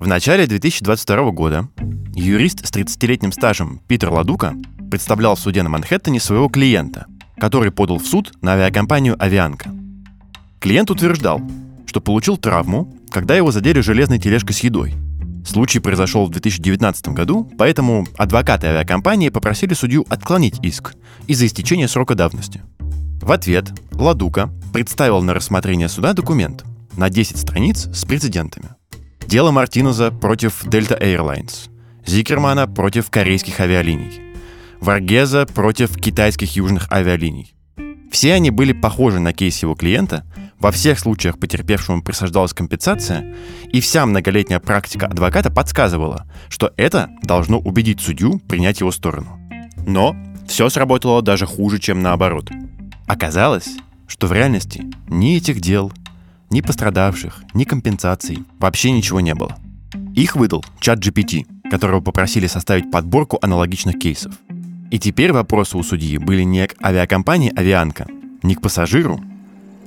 В начале 2022 года юрист с 30-летним стажем Питер Ладука представлял в суде на Манхэттене своего клиента, который подал в суд на авиакомпанию «Авианка». Клиент утверждал, что получил травму, когда его задели железной тележкой с едой. Случай произошел в 2019 году, поэтому адвокаты авиакомпании попросили судью отклонить иск из-за истечения срока давности. В ответ Ладука представил на рассмотрение суда документ на 10 страниц с прецедентами. Дело Мартинеза против Delta Airlines, Зикермана против корейских авиалиний, Варгеза против китайских южных авиалиний. Все они были похожи на кейс его клиента, во всех случаях потерпевшему присуждалась компенсация, и вся многолетняя практика адвоката подсказывала, что это должно убедить судью принять его сторону. Но все сработало даже хуже, чем наоборот. Оказалось, что в реальности ни этих дел, ни пострадавших, ни компенсаций, вообще ничего не было. Их выдал чат GPT, которого попросили составить подборку аналогичных кейсов. И теперь вопросы у судьи были не к авиакомпании «Авианка», не к пассажиру,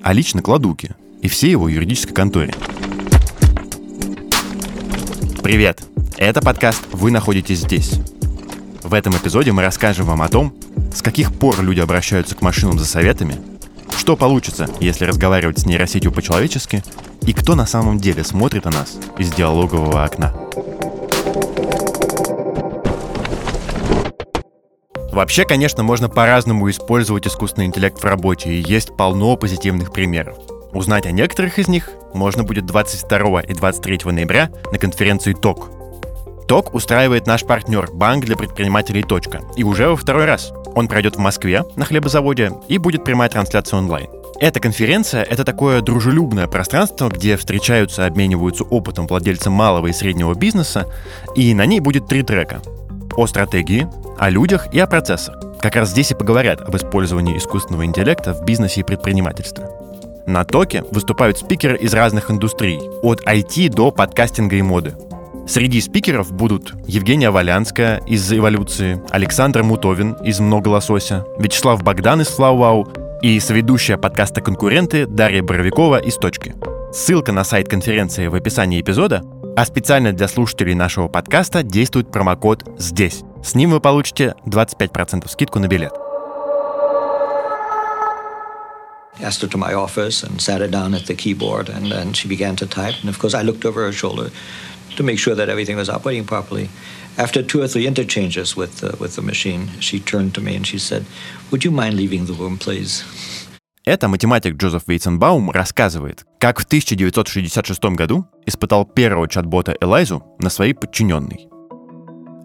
а лично к Ладуке и всей его юридической конторе. Привет! Это подкаст «Вы находитесь здесь». В этом эпизоде мы расскажем вам о том, с каких пор люди обращаются к машинам за советами – что получится, если разговаривать с нейросетью по-человечески? И кто на самом деле смотрит на нас из диалогового окна? Вообще, конечно, можно по-разному использовать искусственный интеллект в работе, и есть полно позитивных примеров. Узнать о некоторых из них можно будет 22 и 23 ноября на конференции ТОК. ТОК устраивает наш партнер Банк для предпринимателей «Точка». И уже во второй раз – он пройдет в Москве на хлебозаводе и будет прямая трансляция онлайн. Эта конференция — это такое дружелюбное пространство, где встречаются, обмениваются опытом владельцы малого и среднего бизнеса, и на ней будет три трека. О стратегии, о людях и о процессах. Как раз здесь и поговорят об использовании искусственного интеллекта в бизнесе и предпринимательстве. На токе выступают спикеры из разных индустрий, от IT до подкастинга и моды. Среди спикеров будут Евгения Валянская из «Эволюции», Александр Мутовин из «Много лосося», Вячеслав Богдан из «Флау-Вау» и соведущая подкаста «Конкуренты» Дарья Боровикова из «Точки». Ссылка на сайт конференции в описании эпизода, а специально для слушателей нашего подкаста действует промокод «Здесь». С ним вы получите 25% скидку на билет. asked her to my office and sat her down at the keyboard, and then she began to type. And of course, I looked over her shoulder to make sure that everything was operating properly. After two or three interchanges with, uh, with the machine, she turned to me and she said, Would you mind leaving the room, please? Это математик Джозеф Вейтсенбаум рассказывает, как в 1966 году испытал первого чат-бота Элайзу на своей подчиненной.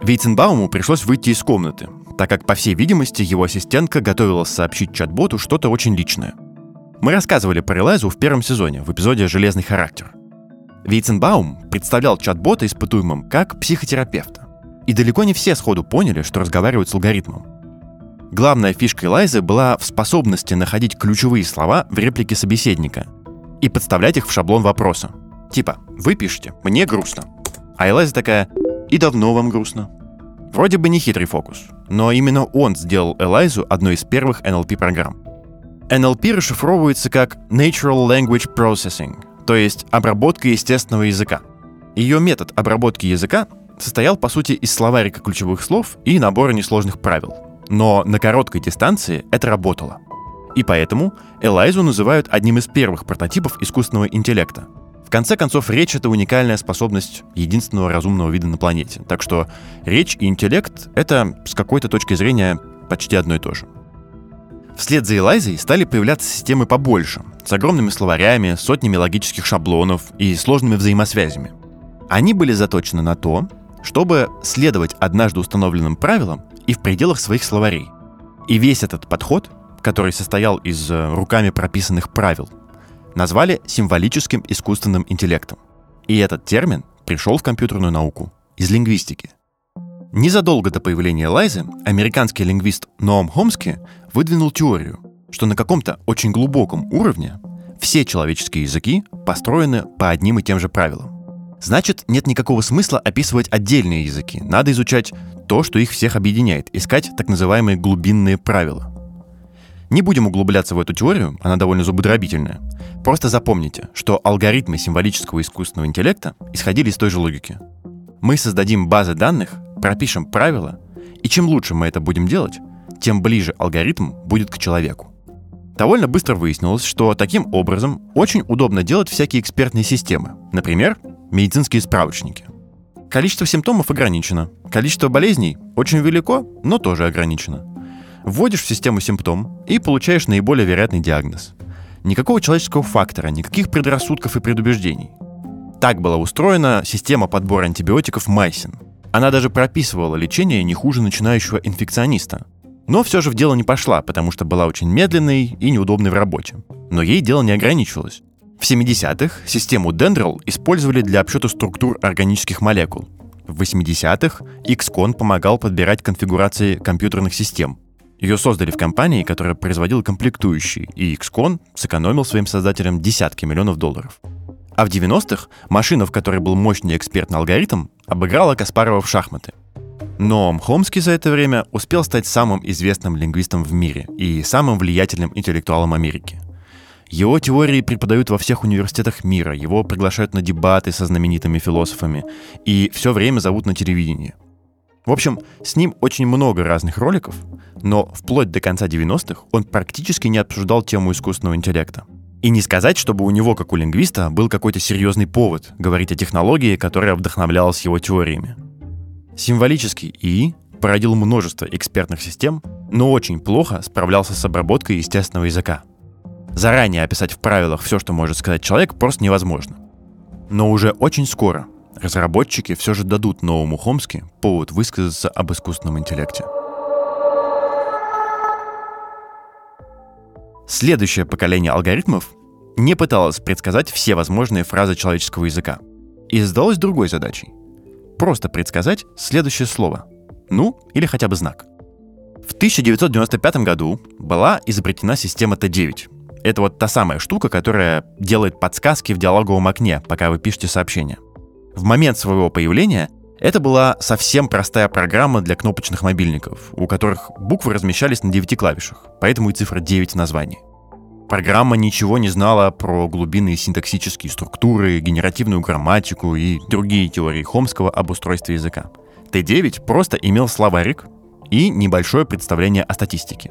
Вейтсенбауму пришлось выйти из комнаты, так как, по всей видимости, его ассистентка готовилась сообщить чат-боту что-то очень личное. Мы рассказывали про Элайзу в первом сезоне, в эпизоде «Железный характер». Вейценбаум представлял чат-бота испытуемым как психотерапевта. И далеко не все сходу поняли, что разговаривают с алгоритмом. Главная фишка Элайзы была в способности находить ключевые слова в реплике собеседника и подставлять их в шаблон вопроса. Типа «Вы пишете, мне грустно». А Элайза такая «И давно вам грустно?» Вроде бы не хитрый фокус, но именно он сделал Элайзу одной из первых NLP-программ. NLP расшифровывается как Natural Language Processing, то есть обработка естественного языка. Ее метод обработки языка состоял, по сути, из словарика ключевых слов и набора несложных правил. Но на короткой дистанции это работало. И поэтому Элайзу называют одним из первых прототипов искусственного интеллекта. В конце концов, речь — это уникальная способность единственного разумного вида на планете. Так что речь и интеллект — это с какой-то точки зрения почти одно и то же. Вслед за Элайзой стали появляться системы побольше, с огромными словарями, сотнями логических шаблонов и сложными взаимосвязями. Они были заточены на то, чтобы следовать однажды установленным правилам и в пределах своих словарей. И весь этот подход, который состоял из э, руками прописанных правил, назвали символическим искусственным интеллектом. И этот термин пришел в компьютерную науку из лингвистики. Незадолго до появления Лайзы американский лингвист Ноам Хомски выдвинул теорию, что на каком-то очень глубоком уровне все человеческие языки построены по одним и тем же правилам. Значит, нет никакого смысла описывать отдельные языки. Надо изучать то, что их всех объединяет, искать так называемые глубинные правила. Не будем углубляться в эту теорию, она довольно зубодробительная. Просто запомните, что алгоритмы символического искусственного интеллекта исходили из той же логики. Мы создадим базы данных, пропишем правила, и чем лучше мы это будем делать, тем ближе алгоритм будет к человеку. Довольно быстро выяснилось, что таким образом очень удобно делать всякие экспертные системы. Например, медицинские справочники. Количество симптомов ограничено. Количество болезней очень велико, но тоже ограничено. Вводишь в систему симптом и получаешь наиболее вероятный диагноз. Никакого человеческого фактора, никаких предрассудков и предубеждений. Так была устроена система подбора антибиотиков Майсин. Она даже прописывала лечение не хуже начинающего инфекциониста. Но все же в дело не пошла, потому что была очень медленной и неудобной в работе. Но ей дело не ограничивалось. В 70-х систему Dendrol использовали для обсчета структур органических молекул. В 80-х XCON помогал подбирать конфигурации компьютерных систем, ее создали в компании, которая производила комплектующие, и XCON сэкономил своим создателям десятки миллионов долларов. А в 90-х машина, в которой был мощный экспертный алгоритм, обыграла Каспарова в шахматы. Но Мхомский за это время успел стать самым известным лингвистом в мире и самым влиятельным интеллектуалом Америки. Его теории преподают во всех университетах мира, его приглашают на дебаты со знаменитыми философами и все время зовут на телевидение – в общем, с ним очень много разных роликов, но вплоть до конца 90-х он практически не обсуждал тему искусственного интеллекта. И не сказать, чтобы у него, как у лингвиста, был какой-то серьезный повод говорить о технологии, которая вдохновлялась его теориями. Символический ИИ породил множество экспертных систем, но очень плохо справлялся с обработкой естественного языка. Заранее описать в правилах все, что может сказать человек, просто невозможно. Но уже очень скоро разработчики все же дадут новому Хомски повод высказаться об искусственном интеллекте. Следующее поколение алгоритмов не пыталось предсказать все возможные фразы человеческого языка и задалось другой задачей — просто предсказать следующее слово, ну или хотя бы знак. В 1995 году была изобретена система Т9. Это вот та самая штука, которая делает подсказки в диалоговом окне, пока вы пишете сообщение. В момент своего появления это была совсем простая программа для кнопочных мобильников, у которых буквы размещались на 9 клавишах, поэтому и цифра 9 в названии. Программа ничего не знала про глубинные синтаксические структуры, генеративную грамматику и другие теории Хомского об устройстве языка. Т9 просто имел словарик и небольшое представление о статистике.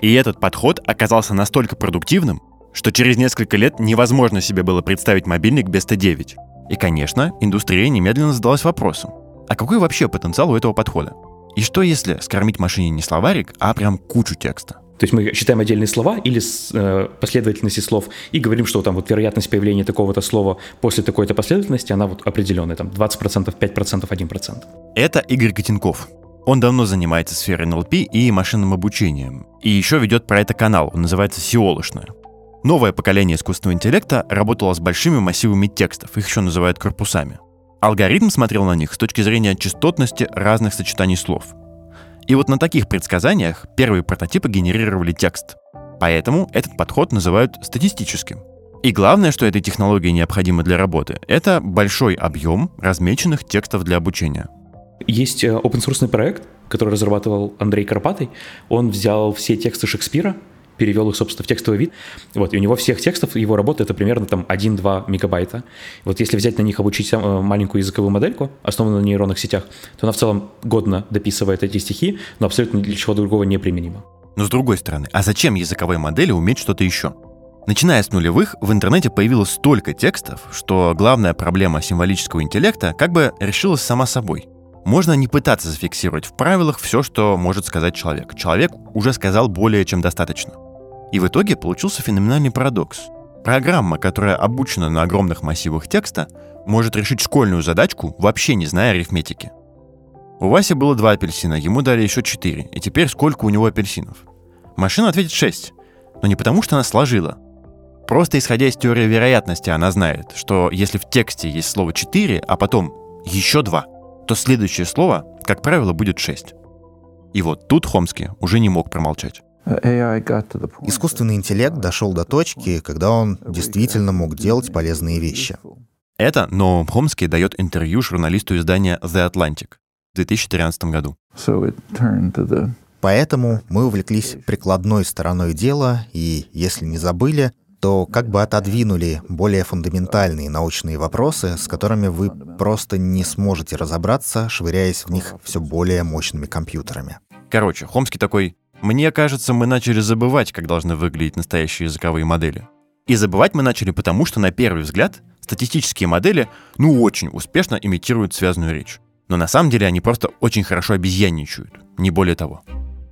И этот подход оказался настолько продуктивным, что через несколько лет невозможно себе было представить мобильник без Т9. И, конечно, индустрия немедленно задалась вопросом, а какой вообще потенциал у этого подхода? И что если скормить машине не словарик, а прям кучу текста? То есть мы считаем отдельные слова или э, последовательности слов и говорим, что там вот вероятность появления такого-то слова после такой-то последовательности, она вот определенная, там 20%, 5%, 1%. Это Игорь Котенков. Он давно занимается сферой НЛП и машинным обучением. И еще ведет про это канал, он называется «Сиолошная». Новое поколение искусственного интеллекта работало с большими массивами текстов, их еще называют корпусами. Алгоритм смотрел на них с точки зрения частотности разных сочетаний слов. И вот на таких предсказаниях первые прототипы генерировали текст. Поэтому этот подход называют статистическим. И главное, что этой технологии необходимо для работы, это большой объем размеченных текстов для обучения. Есть э, open source проект, который разрабатывал Андрей Карпатый. Он взял все тексты Шекспира, перевел их, собственно, в текстовый вид. Вот, и у него всех текстов, его работы это примерно там 1-2 мегабайта. Вот если взять на них, обучить э, маленькую языковую модельку, основанную на нейронных сетях, то она в целом годно дописывает эти стихи, но абсолютно для чего другого не применима. Но с другой стороны, а зачем языковой модели уметь что-то еще? Начиная с нулевых, в интернете появилось столько текстов, что главная проблема символического интеллекта как бы решилась сама собой. Можно не пытаться зафиксировать в правилах все, что может сказать человек. Человек уже сказал более чем достаточно. И в итоге получился феноменальный парадокс. Программа, которая обучена на огромных массивах текста, может решить школьную задачку, вообще не зная арифметики. У Васи было два апельсина, ему дали еще четыре, и теперь сколько у него апельсинов? Машина ответит шесть, но не потому, что она сложила. Просто исходя из теории вероятности, она знает, что если в тексте есть слово четыре, а потом еще два, то следующее слово, как правило, будет шесть. И вот тут Хомский уже не мог промолчать. Искусственный интеллект дошел до точки, когда он действительно мог делать полезные вещи. Это Ноам Хомский дает интервью журналисту издания The Atlantic в 2013 году. Поэтому мы увлеклись прикладной стороной дела и, если не забыли, то как бы отодвинули более фундаментальные научные вопросы, с которыми вы просто не сможете разобраться, швыряясь в них все более мощными компьютерами. Короче, Хомский такой, мне кажется, мы начали забывать, как должны выглядеть настоящие языковые модели. И забывать мы начали потому, что на первый взгляд статистические модели, ну, очень успешно имитируют связанную речь. Но на самом деле они просто очень хорошо обезьянничают, не более того.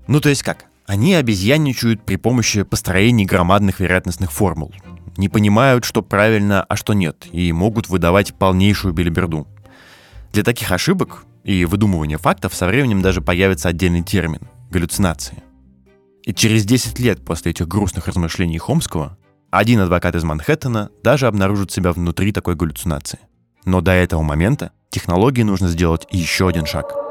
Ну, то есть как? Они обезьянничают при помощи построений громадных вероятностных формул. Не понимают, что правильно, а что нет, и могут выдавать полнейшую белиберду. Для таких ошибок и выдумывания фактов со временем даже появится отдельный термин — галлюцинации. И через 10 лет после этих грустных размышлений Хомского один адвокат из Манхэттена даже обнаружит себя внутри такой галлюцинации. Но до этого момента технологии нужно сделать еще один шаг —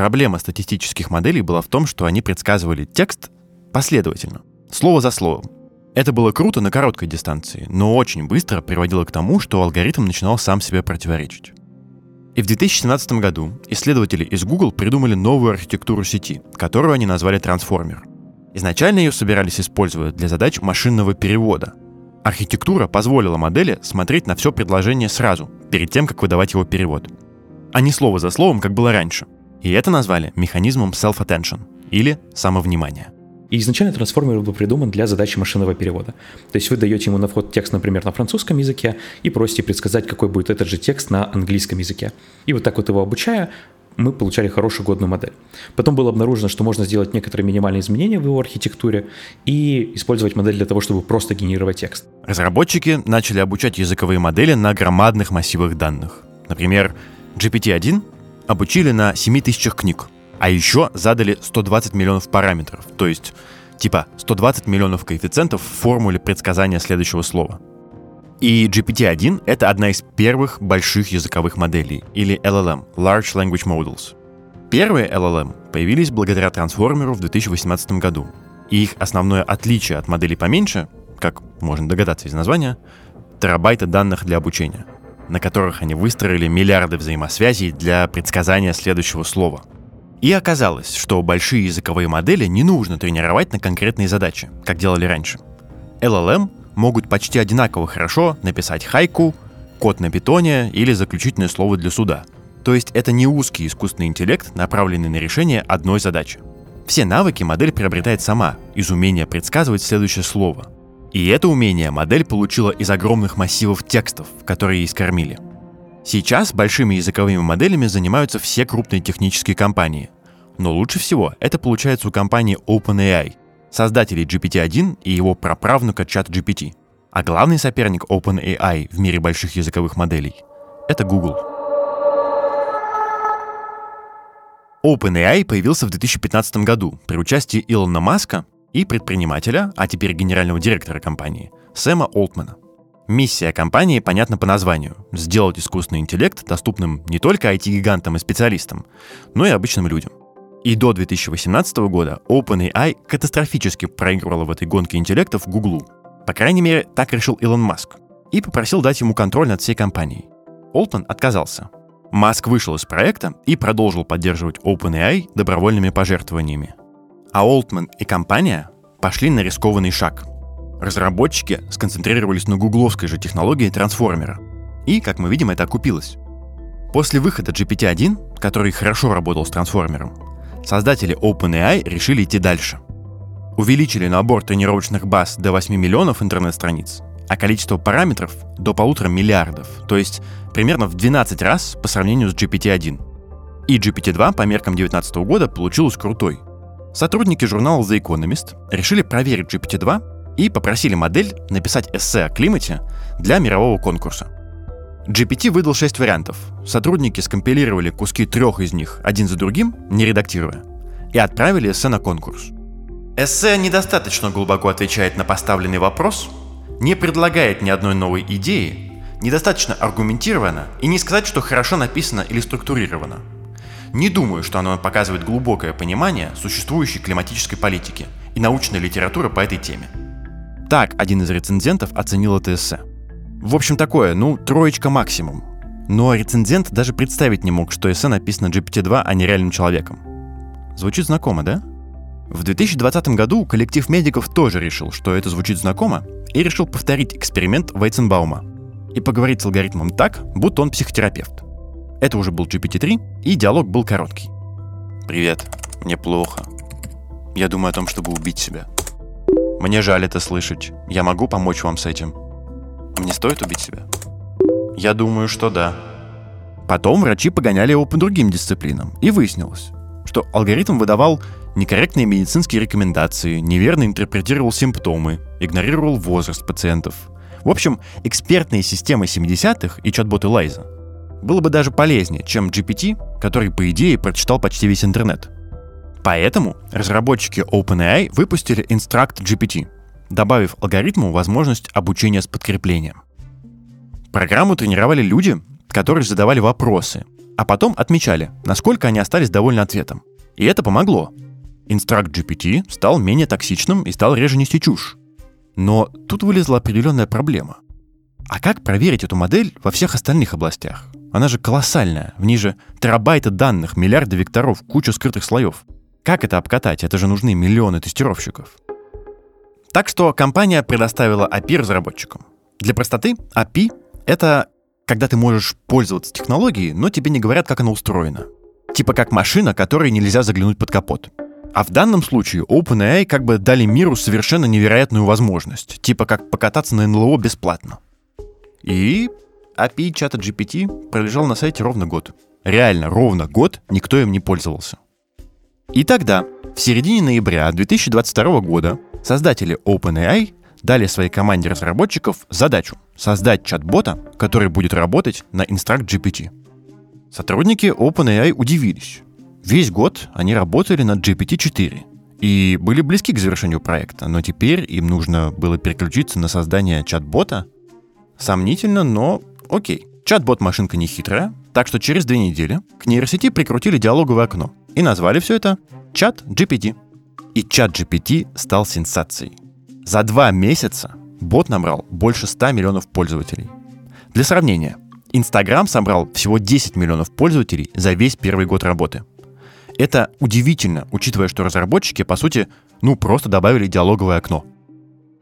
Проблема статистических моделей была в том, что они предсказывали текст последовательно, слово за словом. Это было круто на короткой дистанции, но очень быстро приводило к тому, что алгоритм начинал сам себе противоречить. И в 2017 году исследователи из Google придумали новую архитектуру сети, которую они назвали трансформер. Изначально ее собирались использовать для задач машинного перевода. Архитектура позволила модели смотреть на все предложение сразу, перед тем, как выдавать его перевод. А не слово за словом, как было раньше – и это назвали механизмом self-attention или самовнимания. И изначально трансформер был придуман для задачи машинного перевода. То есть вы даете ему на вход текст, например, на французском языке и просите предсказать, какой будет этот же текст на английском языке. И вот так вот его обучая, мы получали хорошую годную модель. Потом было обнаружено, что можно сделать некоторые минимальные изменения в его архитектуре и использовать модель для того, чтобы просто генерировать текст. Разработчики начали обучать языковые модели на громадных массивах данных. Например, GPT-1 обучили на 7 тысячах книг. А еще задали 120 миллионов параметров, то есть типа 120 миллионов коэффициентов в формуле предсказания следующего слова. И GPT-1 — это одна из первых больших языковых моделей, или LLM — Large Language Models. Первые LLM появились благодаря трансформеру в 2018 году. И их основное отличие от моделей поменьше, как можно догадаться из названия, терабайты данных для обучения — на которых они выстроили миллиарды взаимосвязей для предсказания следующего слова. И оказалось, что большие языковые модели не нужно тренировать на конкретные задачи, как делали раньше. LLM могут почти одинаково хорошо написать хайку, код на питоне или заключительное слово для суда. То есть это не узкий искусственный интеллект, направленный на решение одной задачи. Все навыки модель приобретает сама из умения предсказывать следующее слово – и это умение модель получила из огромных массивов текстов, которые ей скормили. Сейчас большими языковыми моделями занимаются все крупные технические компании. Но лучше всего это получается у компании OpenAI, создателей GPT-1 и его праправнука ChatGPT. А главный соперник OpenAI в мире больших языковых моделей — это Google. OpenAI появился в 2015 году при участии Илона Маска и предпринимателя, а теперь генерального директора компании, Сэма Олтмана. Миссия компании понятна по названию – сделать искусственный интеллект доступным не только IT-гигантам и специалистам, но и обычным людям. И до 2018 года OpenAI катастрофически проигрывала в этой гонке интеллектов Гуглу. По крайней мере, так решил Илон Маск. И попросил дать ему контроль над всей компанией. Олтман отказался. Маск вышел из проекта и продолжил поддерживать OpenAI добровольными пожертвованиями. А Олтман и компания пошли на рискованный шаг. Разработчики сконцентрировались на гугловской же технологии трансформера. И, как мы видим, это окупилось. После выхода GPT-1, который хорошо работал с трансформером, создатели OpenAI решили идти дальше. Увеличили набор тренировочных баз до 8 миллионов интернет-страниц, а количество параметров до полутора миллиардов, то есть примерно в 12 раз по сравнению с GPT-1. И GPT-2 по меркам 2019 года получилась крутой. Сотрудники журнала The Economist решили проверить GPT-2 и попросили модель написать эссе о климате для мирового конкурса. GPT выдал 6 вариантов. Сотрудники скомпилировали куски трех из них один за другим, не редактируя, и отправили эссе на конкурс. Эссе недостаточно глубоко отвечает на поставленный вопрос, не предлагает ни одной новой идеи, недостаточно аргументировано и не сказать, что хорошо написано или структурировано – не думаю, что оно показывает глубокое понимание существующей климатической политики и научной литературы по этой теме. Так один из рецензентов оценил это эссе. В общем, такое, ну, троечка максимум. но рецензент даже представить не мог, что эссе написано GPT-2, а не реальным человеком. Звучит знакомо, да? В 2020 году коллектив медиков тоже решил, что это звучит знакомо, и решил повторить эксперимент Вайценбаума и поговорить с алгоритмом так, будто он психотерапевт. Это уже был GPT-3, и диалог был короткий. «Привет, мне плохо. Я думаю о том, чтобы убить себя. Мне жаль это слышать. Я могу помочь вам с этим. Мне стоит убить себя?» «Я думаю, что да». Потом врачи погоняли его по другим дисциплинам, и выяснилось, что алгоритм выдавал некорректные медицинские рекомендации, неверно интерпретировал симптомы, игнорировал возраст пациентов. В общем, экспертные системы 70-х и чат-боты Лайза было бы даже полезнее, чем GPT, который, по идее, прочитал почти весь интернет. Поэтому разработчики OpenAI выпустили Instruct GPT, добавив алгоритму возможность обучения с подкреплением. Программу тренировали люди, которые задавали вопросы, а потом отмечали, насколько они остались довольны ответом. И это помогло. Instruct GPT стал менее токсичным и стал реже нести чушь. Но тут вылезла определенная проблема. А как проверить эту модель во всех остальных областях? Она же колоссальная. В ней же терабайты данных, миллиарды векторов, куча скрытых слоев. Как это обкатать? Это же нужны миллионы тестировщиков. Так что компания предоставила API разработчикам. Для простоты API — это когда ты можешь пользоваться технологией, но тебе не говорят, как она устроена. Типа как машина, которой нельзя заглянуть под капот. А в данном случае OpenAI как бы дали миру совершенно невероятную возможность, типа как покататься на НЛО бесплатно. И API чата GPT пролежал на сайте ровно год. Реально, ровно год никто им не пользовался. И тогда, в середине ноября 2022 года, создатели OpenAI дали своей команде разработчиков задачу создать чат-бота, который будет работать на Instruct GPT. Сотрудники OpenAI удивились. Весь год они работали над GPT-4 и были близки к завершению проекта, но теперь им нужно было переключиться на создание чат-бота. Сомнительно, но окей. Чат-бот машинка не хитрая, так что через две недели к нейросети прикрутили диалоговое окно и назвали все это чат GPT. И чат GPT стал сенсацией. За два месяца бот набрал больше 100 миллионов пользователей. Для сравнения, Инстаграм собрал всего 10 миллионов пользователей за весь первый год работы. Это удивительно, учитывая, что разработчики, по сути, ну просто добавили диалоговое окно.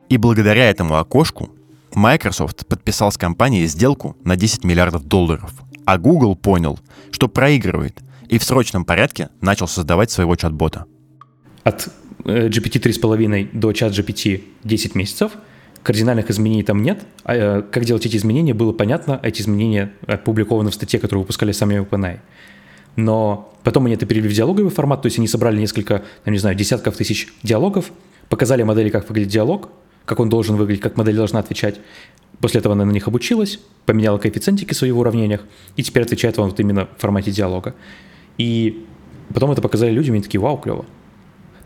И благодаря этому окошку Microsoft подписал с компанией сделку на 10 миллиардов долларов, а Google понял, что проигрывает, и в срочном порядке начал создавать своего чат-бота. От э, GPT 3.5 до чат GPT 10 месяцев, кардинальных изменений там нет. А, э, как делать эти изменения, было понятно. Эти изменения опубликованы в статье, которую выпускали сами OpenAI. Но потом они это перевели в диалоговый формат, то есть они собрали несколько, я не знаю, десятков тысяч диалогов, показали модели, как выглядит диалог, как он должен выглядеть, как модель должна отвечать. После этого она на них обучилась, поменяла коэффициентики в своих уравнениях, и теперь отвечает вам вот именно в формате диалога. И потом это показали людям, и они такие, вау, клево.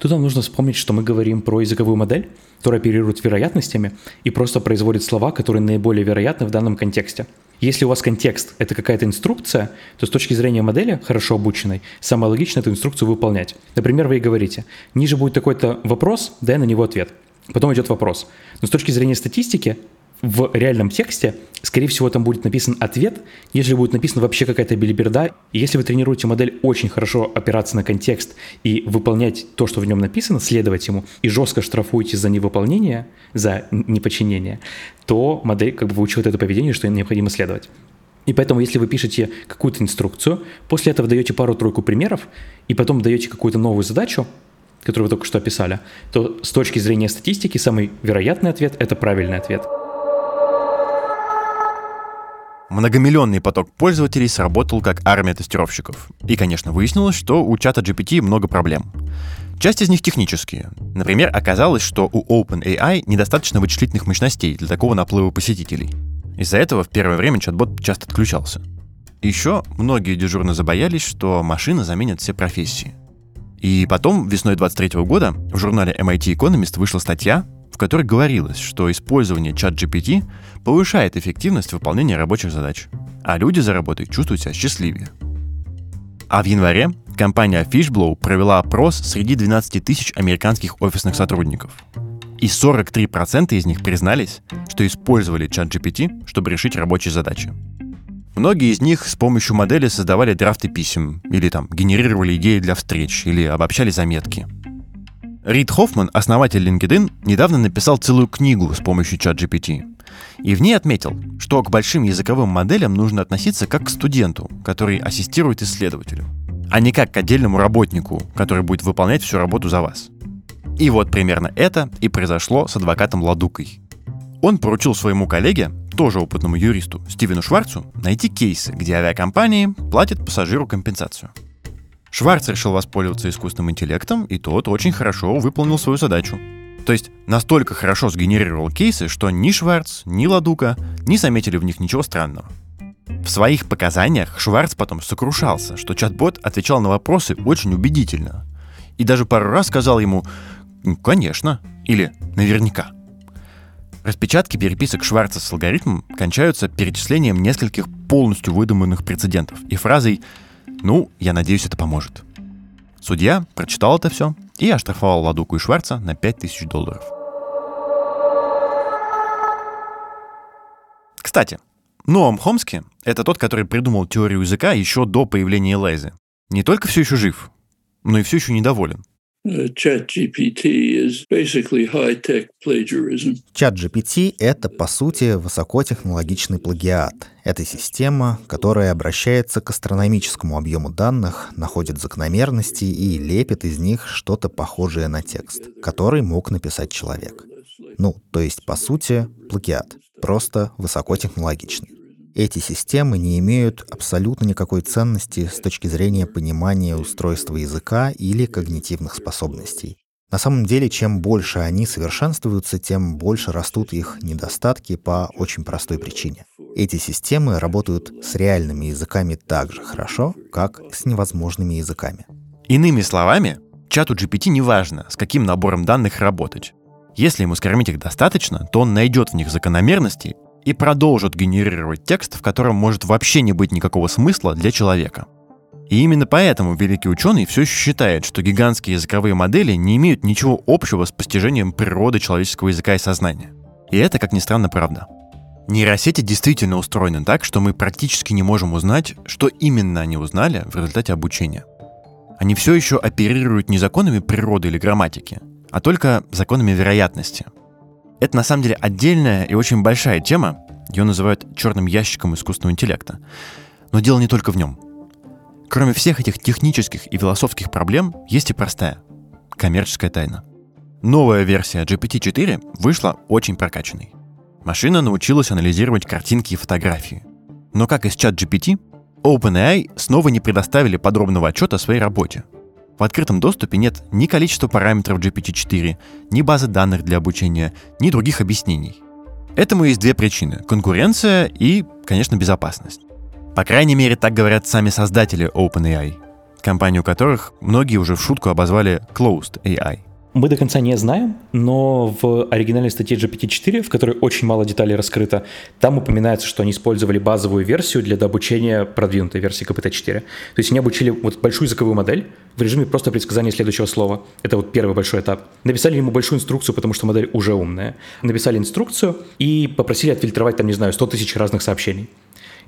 Тут нам нужно вспомнить, что мы говорим про языковую модель, которая оперирует вероятностями и просто производит слова, которые наиболее вероятны в данном контексте. Если у вас контекст — это какая-то инструкция, то с точки зрения модели, хорошо обученной, самое логичное эту инструкцию выполнять. Например, вы и говорите, ниже будет такой-то вопрос, дай на него ответ. Потом идет вопрос. Но с точки зрения статистики, в реальном тексте, скорее всего, там будет написан ответ, если будет написана вообще какая-то билиберда. И если вы тренируете модель очень хорошо опираться на контекст и выполнять то, что в нем написано, следовать ему, и жестко штрафуете за невыполнение, за неподчинение, то модель как бы выучивает это поведение, что необходимо следовать. И поэтому, если вы пишете какую-то инструкцию, после этого даете пару-тройку примеров, и потом даете какую-то новую задачу, которую вы только что описали, то с точки зрения статистики самый вероятный ответ – это правильный ответ – Многомиллионный поток пользователей сработал как армия тестировщиков. И, конечно, выяснилось, что у чата GPT много проблем. Часть из них технические. Например, оказалось, что у OpenAI недостаточно вычислительных мощностей для такого наплыва посетителей. Из-за этого в первое время чат-бот часто отключался. Еще многие дежурно забоялись, что машина заменит все профессии. И потом, весной 23 года, в журнале MIT Economist вышла статья, в которой говорилось, что использование чат GPT повышает эффективность выполнения рабочих задач, а люди за работой чувствуют себя счастливее. А в январе компания Fishblow провела опрос среди 12 тысяч американских офисных сотрудников. И 43% из них признались, что использовали чат GPT, чтобы решить рабочие задачи. Многие из них с помощью модели создавали драфты писем, или там генерировали идеи для встреч, или обобщали заметки. Рид Хоффман, основатель LinkedIn, недавно написал целую книгу с помощью ChatGPT. И в ней отметил, что к большим языковым моделям нужно относиться как к студенту, который ассистирует исследователю, а не как к отдельному работнику, который будет выполнять всю работу за вас. И вот примерно это и произошло с адвокатом Ладукой. Он поручил своему коллеге, тоже опытному юристу, Стивену Шварцу, найти кейсы, где авиакомпании платят пассажиру компенсацию. Шварц решил воспользоваться искусственным интеллектом, и тот очень хорошо выполнил свою задачу. То есть настолько хорошо сгенерировал кейсы, что ни Шварц, ни Ладука не заметили в них ничего странного. В своих показаниях Шварц потом сокрушался, что чат-бот отвечал на вопросы очень убедительно. И даже пару раз сказал ему «конечно» или «наверняка». Распечатки переписок Шварца с алгоритмом кончаются перечислением нескольких полностью выдуманных прецедентов и фразой «ну, я надеюсь, это поможет». Судья прочитал это все и оштрафовал Ладуку и Шварца на 5000 долларов. Кстати, Ноам Хомски — это тот, который придумал теорию языка еще до появления Лайзы. Не только все еще жив, но и все еще недоволен. ChatGPT — это, по сути, высокотехнологичный плагиат. Это система, которая обращается к астрономическому объему данных, находит закономерности и лепит из них что-то похожее на текст, который мог написать человек. Ну, то есть, по сути, плагиат, просто высокотехнологичный. Эти системы не имеют абсолютно никакой ценности с точки зрения понимания устройства языка или когнитивных способностей. На самом деле, чем больше они совершенствуются, тем больше растут их недостатки по очень простой причине. Эти системы работают с реальными языками так же хорошо, как с невозможными языками. Иными словами, чату GPT не важно, с каким набором данных работать. Если ему скормить их достаточно, то он найдет в них закономерности и продолжит генерировать текст, в котором может вообще не быть никакого смысла для человека. И именно поэтому великий ученый все еще считает, что гигантские языковые модели не имеют ничего общего с постижением природы человеческого языка и сознания. И это, как ни странно, правда. Нейросети действительно устроены так, что мы практически не можем узнать, что именно они узнали в результате обучения. Они все еще оперируют не законами природы или грамматики, а только законами вероятности — это на самом деле отдельная и очень большая тема. Ее называют черным ящиком искусственного интеллекта. Но дело не только в нем. Кроме всех этих технических и философских проблем, есть и простая — коммерческая тайна. Новая версия GPT-4 вышла очень прокачанной. Машина научилась анализировать картинки и фотографии. Но как и с чат GPT, OpenAI снова не предоставили подробного отчета о своей работе — в открытом доступе нет ни количества параметров GPT-4, ни базы данных для обучения, ни других объяснений. Этому есть две причины — конкуренция и, конечно, безопасность. По крайней мере, так говорят сами создатели OpenAI, компанию которых многие уже в шутку обозвали Closed AI — мы до конца не знаем, но в оригинальной статье GPT-4, в которой очень мало деталей раскрыто, там упоминается, что они использовали базовую версию для дообучения продвинутой версии GPT-4. То есть они обучили вот большую языковую модель в режиме просто предсказания следующего слова. Это вот первый большой этап. Написали ему большую инструкцию, потому что модель уже умная. Написали инструкцию и попросили отфильтровать там, не знаю, 100 тысяч разных сообщений.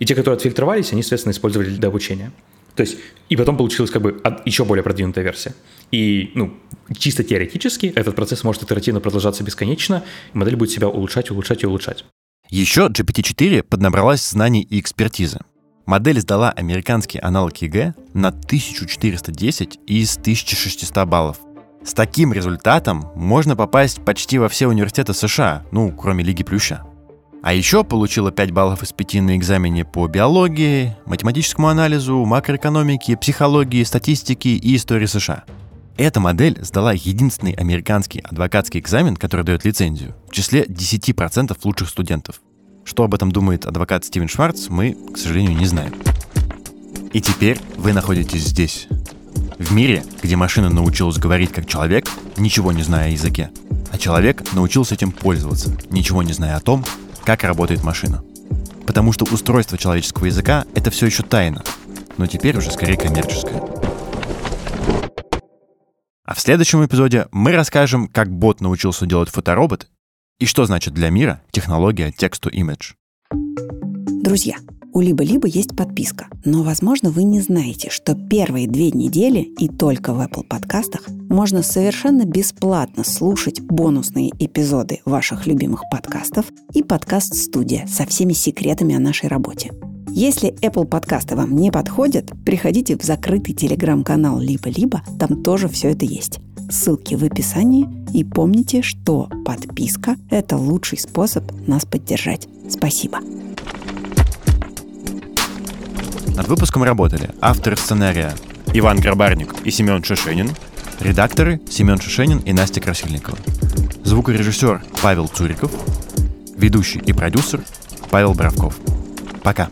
И те, которые отфильтровались, они, соответственно, использовали для обучения. То есть, и потом получилась как бы еще более продвинутая версия. И, ну, чисто теоретически этот процесс может итеративно продолжаться бесконечно, и модель будет себя улучшать, улучшать и улучшать. Еще GPT-4 поднабралась знаний и экспертизы. Модель сдала американский аналог ЕГЭ на 1410 из 1600 баллов. С таким результатом можно попасть почти во все университеты США, ну, кроме Лиги Плюща. А еще получила 5 баллов из 5 на экзамене по биологии, математическому анализу, макроэкономике, психологии, статистике и истории США. Эта модель сдала единственный американский адвокатский экзамен, который дает лицензию, в числе 10% лучших студентов. Что об этом думает адвокат Стивен Шварц, мы, к сожалению, не знаем. И теперь вы находитесь здесь. В мире, где машина научилась говорить как человек, ничего не зная о языке, а человек научился этим пользоваться, ничего не зная о том, как работает машина. Потому что устройство человеческого языка — это все еще тайна, но теперь уже скорее коммерческое. А в следующем эпизоде мы расскажем, как бот научился делать фоторобот и что значит для мира технология text-to-image. Друзья, У Либо-Либо есть подписка, но, возможно, вы не знаете, что первые две недели и только в Apple подкастах можно совершенно бесплатно слушать бонусные эпизоды ваших любимых подкастов и подкаст-студия со всеми секретами о нашей работе. Если Apple подкасты вам не подходят, приходите в закрытый телеграм-канал Либо-Либо, там тоже все это есть. Ссылки в описании. И помните, что подписка – это лучший способ нас поддержать. Спасибо. Над выпуском работали авторы сценария Иван Грабарник и Семен Шишенин, редакторы Семен Шишенин и Настя Красильникова, звукорежиссер Павел Цуриков, ведущий и продюсер Павел Бравков. Пока.